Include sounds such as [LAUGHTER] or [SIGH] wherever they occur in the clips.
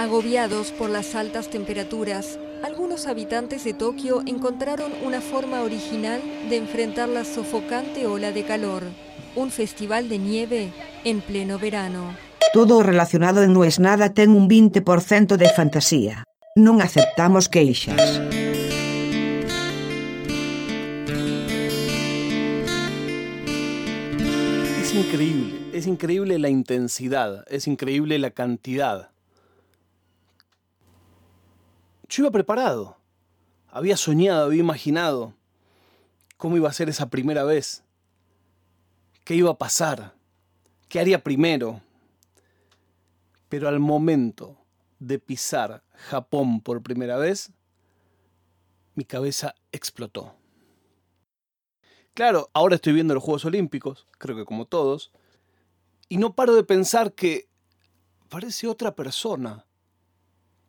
Agobiados por las altas temperaturas, algunos habitantes de Tokio encontraron una forma original de enfrentar la sofocante ola de calor, un festival de nieve en pleno verano. Todo relacionado en No es nada ten un 20% de fantasía. Non aceptamos queixas. Es increíble, es increíble la intensidad, es increíble la cantidad. Yo iba preparado, había soñado, había imaginado cómo iba a ser esa primera vez, qué iba a pasar, qué haría primero. Pero al momento de pisar Japón por primera vez, mi cabeza explotó. Claro, ahora estoy viendo los Juegos Olímpicos, creo que como todos, y no paro de pensar que parece otra persona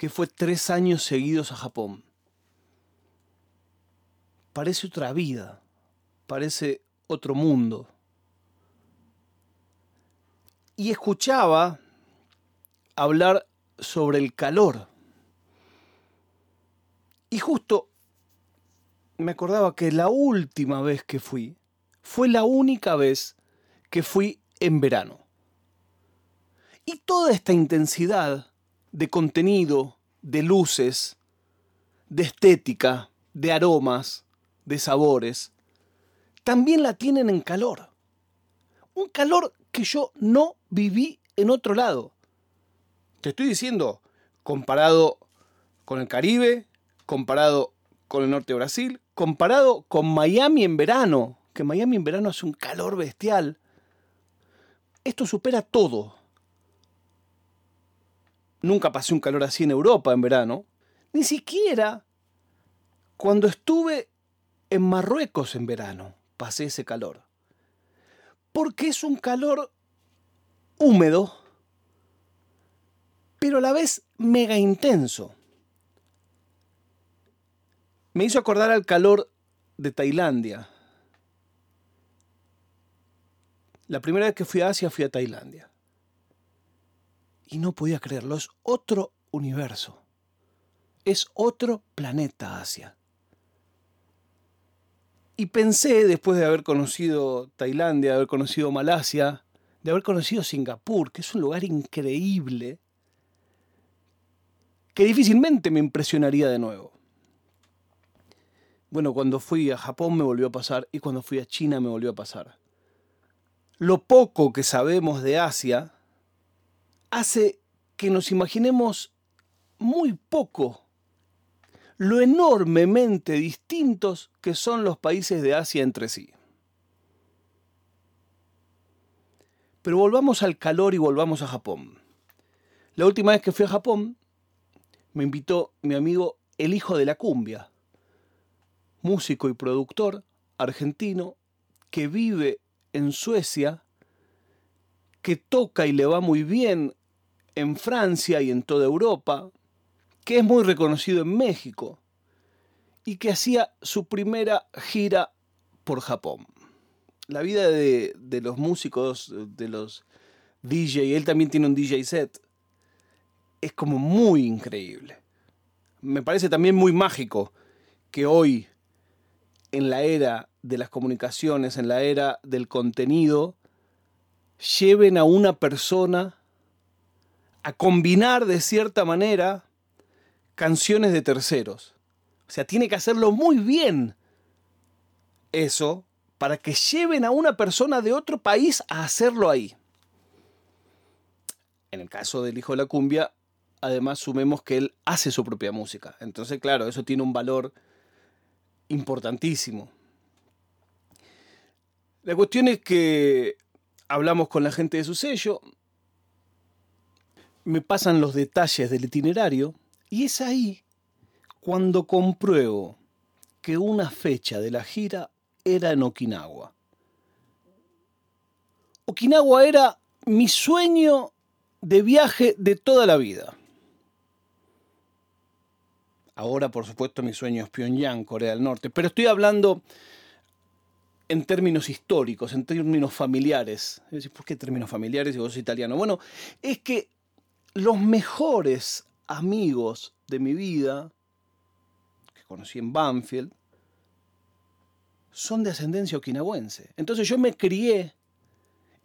que fue tres años seguidos a Japón. Parece otra vida, parece otro mundo. Y escuchaba hablar sobre el calor. Y justo me acordaba que la última vez que fui fue la única vez que fui en verano. Y toda esta intensidad de contenido, de luces, de estética, de aromas, de sabores, también la tienen en calor. Un calor que yo no viví en otro lado. Te estoy diciendo, comparado con el Caribe, comparado con el norte de Brasil, comparado con Miami en verano, que Miami en verano hace un calor bestial. Esto supera todo. Nunca pasé un calor así en Europa en verano. Ni siquiera cuando estuve en Marruecos en verano pasé ese calor. Porque es un calor húmedo, pero a la vez mega intenso. Me hizo acordar al calor de Tailandia. La primera vez que fui a Asia fui a Tailandia. Y no podía creerlo, es otro universo. Es otro planeta Asia. Y pensé, después de haber conocido Tailandia, de haber conocido Malasia, de haber conocido Singapur, que es un lugar increíble, que difícilmente me impresionaría de nuevo. Bueno, cuando fui a Japón me volvió a pasar y cuando fui a China me volvió a pasar. Lo poco que sabemos de Asia hace que nos imaginemos muy poco lo enormemente distintos que son los países de Asia entre sí. Pero volvamos al calor y volvamos a Japón. La última vez que fui a Japón me invitó mi amigo el hijo de la cumbia, músico y productor argentino que vive en Suecia, que toca y le va muy bien en Francia y en toda Europa, que es muy reconocido en México y que hacía su primera gira por Japón. La vida de, de los músicos, de los DJ, él también tiene un DJ set, es como muy increíble. Me parece también muy mágico que hoy, en la era de las comunicaciones, en la era del contenido, lleven a una persona a combinar de cierta manera canciones de terceros. O sea, tiene que hacerlo muy bien eso para que lleven a una persona de otro país a hacerlo ahí. En el caso del hijo de la cumbia, además sumemos que él hace su propia música. Entonces, claro, eso tiene un valor importantísimo. La cuestión es que hablamos con la gente de su sello, me pasan los detalles del itinerario y es ahí cuando compruebo que una fecha de la gira era en Okinawa. Okinawa era mi sueño de viaje de toda la vida. Ahora, por supuesto, mi sueño es Pyongyang, Corea del Norte, pero estoy hablando en términos históricos, en términos familiares. ¿Por qué términos familiares si vos sos italiano? Bueno, es que los mejores amigos de mi vida, que conocí en Banfield, son de ascendencia okinawense. Entonces yo me crié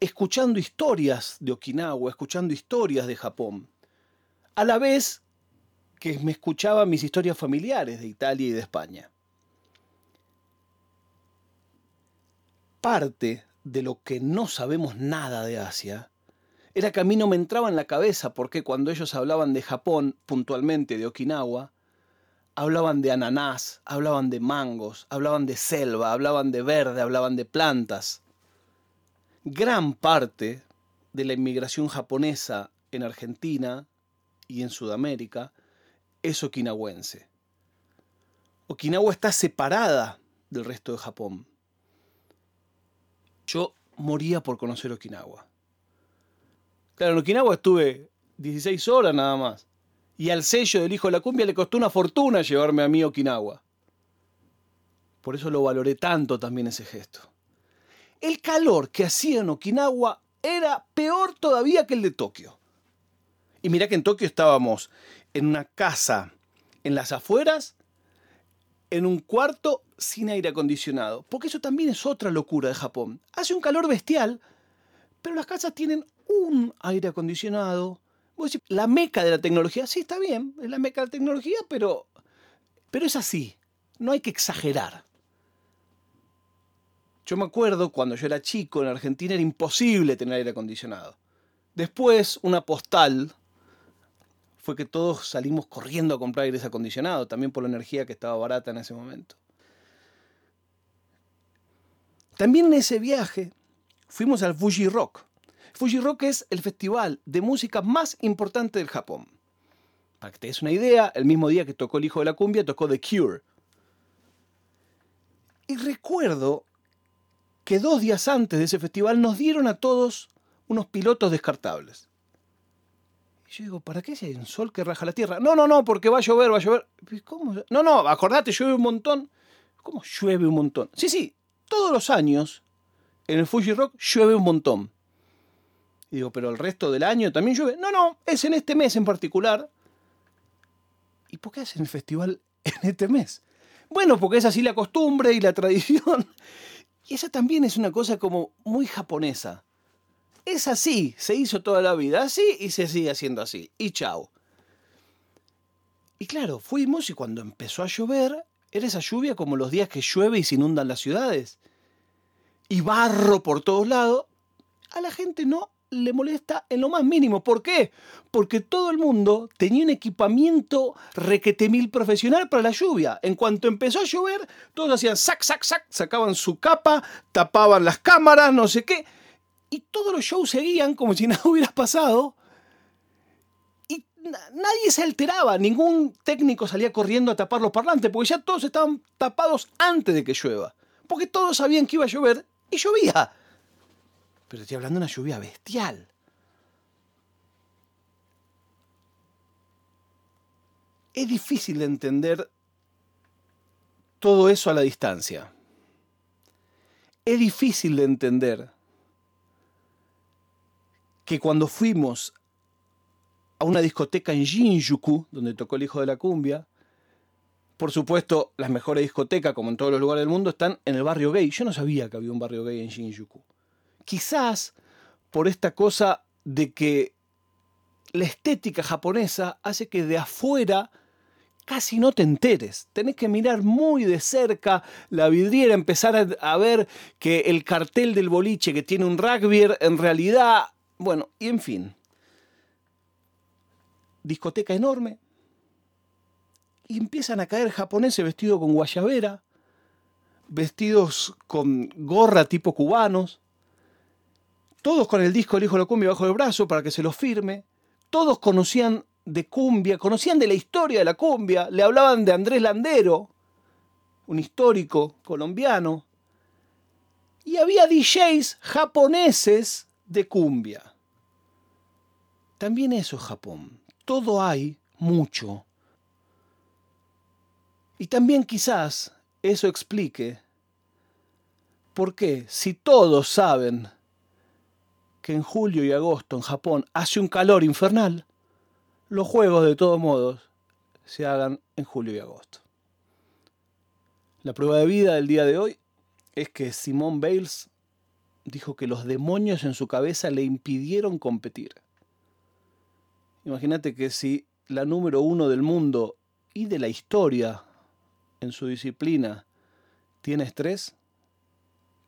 escuchando historias de Okinawa, escuchando historias de Japón, a la vez que me escuchaba mis historias familiares de Italia y de España. Parte de lo que no sabemos nada de Asia era que a mí no me entraba en la cabeza porque cuando ellos hablaban de Japón, puntualmente de Okinawa, hablaban de ananás, hablaban de mangos, hablaban de selva, hablaban de verde, hablaban de plantas. Gran parte de la inmigración japonesa en Argentina y en Sudamérica es okinawense. Okinawa está separada del resto de Japón. Yo moría por conocer Okinawa. Claro, en Okinawa estuve 16 horas nada más. Y al sello del hijo de la cumbia le costó una fortuna llevarme a mí a Okinawa. Por eso lo valoré tanto también ese gesto. El calor que hacía en Okinawa era peor todavía que el de Tokio. Y mira que en Tokio estábamos en una casa en las afueras, en un cuarto sin aire acondicionado. Porque eso también es otra locura de Japón. Hace un calor bestial, pero las casas tienen un aire acondicionado. la meca de la tecnología, sí, está bien, es la meca de la tecnología, pero, pero es así. No hay que exagerar. Yo me acuerdo cuando yo era chico en Argentina era imposible tener aire acondicionado. Después, una postal fue que todos salimos corriendo a comprar aire acondicionado, también por la energía que estaba barata en ese momento. También en ese viaje fuimos al Fuji Rock. Fuji Rock es el festival de música más importante del Japón. Para que te des una idea, el mismo día que tocó el hijo de la cumbia, tocó The Cure. Y recuerdo que dos días antes de ese festival nos dieron a todos unos pilotos descartables. Y yo digo, ¿para qué si hay un sol que raja la tierra? No, no, no, porque va a llover, va a llover. ¿Cómo? No, no, acordate, llueve un montón. ¿Cómo llueve un montón? Sí, sí, todos los años en el Fuji Rock llueve un montón. Digo, pero el resto del año también llueve. No, no, es en este mes en particular. ¿Y por qué hacen el festival [LAUGHS] en este mes? Bueno, porque es así la costumbre y la tradición. Y esa también es una cosa como muy japonesa. Es así, se hizo toda la vida así y se sigue haciendo así. Y chao. Y claro, fuimos y cuando empezó a llover, era esa lluvia como los días que llueve y se inundan las ciudades. Y barro por todos lados. A la gente no le molesta en lo más mínimo. ¿Por qué? Porque todo el mundo tenía un equipamiento requetemil profesional para la lluvia. En cuanto empezó a llover, todos hacían sac, sac, sac, sacaban su capa, tapaban las cámaras, no sé qué. Y todos los shows seguían como si [LAUGHS] nada hubiera pasado nadie se alteraba, ningún técnico salía corriendo a tapar los parlantes, porque ya todos estaban tapados antes de que llueva. Porque todos sabían que iba a llover y llovía. Pero estoy hablando de una lluvia bestial. Es difícil de entender todo eso a la distancia. Es difícil de entender que cuando fuimos a una discoteca en Shinjuku, donde tocó el hijo de la cumbia. Por supuesto, las mejores discotecas, como en todos los lugares del mundo, están en el barrio gay. Yo no sabía que había un barrio gay en Shinjuku. Quizás por esta cosa de que la estética japonesa hace que de afuera casi no te enteres. Tenés que mirar muy de cerca la vidriera, empezar a, ver que el cartel del boliche que tiene un rugby en realidad, bueno, y en fin. Discoteca enorme, y empiezan a caer japoneses vestidos con guayabera, vestidos con gorra tipo cubanos, todos con el disco El Hijo de la Cumbia bajo el brazo para que se lo firme, todos conocían de cumbia, conocían de la historia de la cumbia, le hablaban de Andrés Landero, un histórico colombiano, y había DJs japoneses de cumbia. También eso es Japón todo hay mucho. Y también quizás eso explique por qué, si todos saben que en julio y agosto en Japón hace un calor infernal, los juegos de todos modos se hagan en julio y agosto. La prueba de vida del día de hoy es que Simone Bales dijo que los demonios en su cabeza le impidieron competir. Imagínate que si la número uno del mundo y de la historia en su disciplina tiene estrés,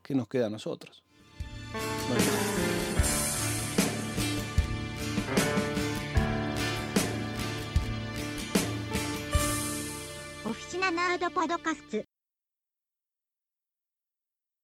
¿qué nos queda a nosotros? ナードパドカスツ。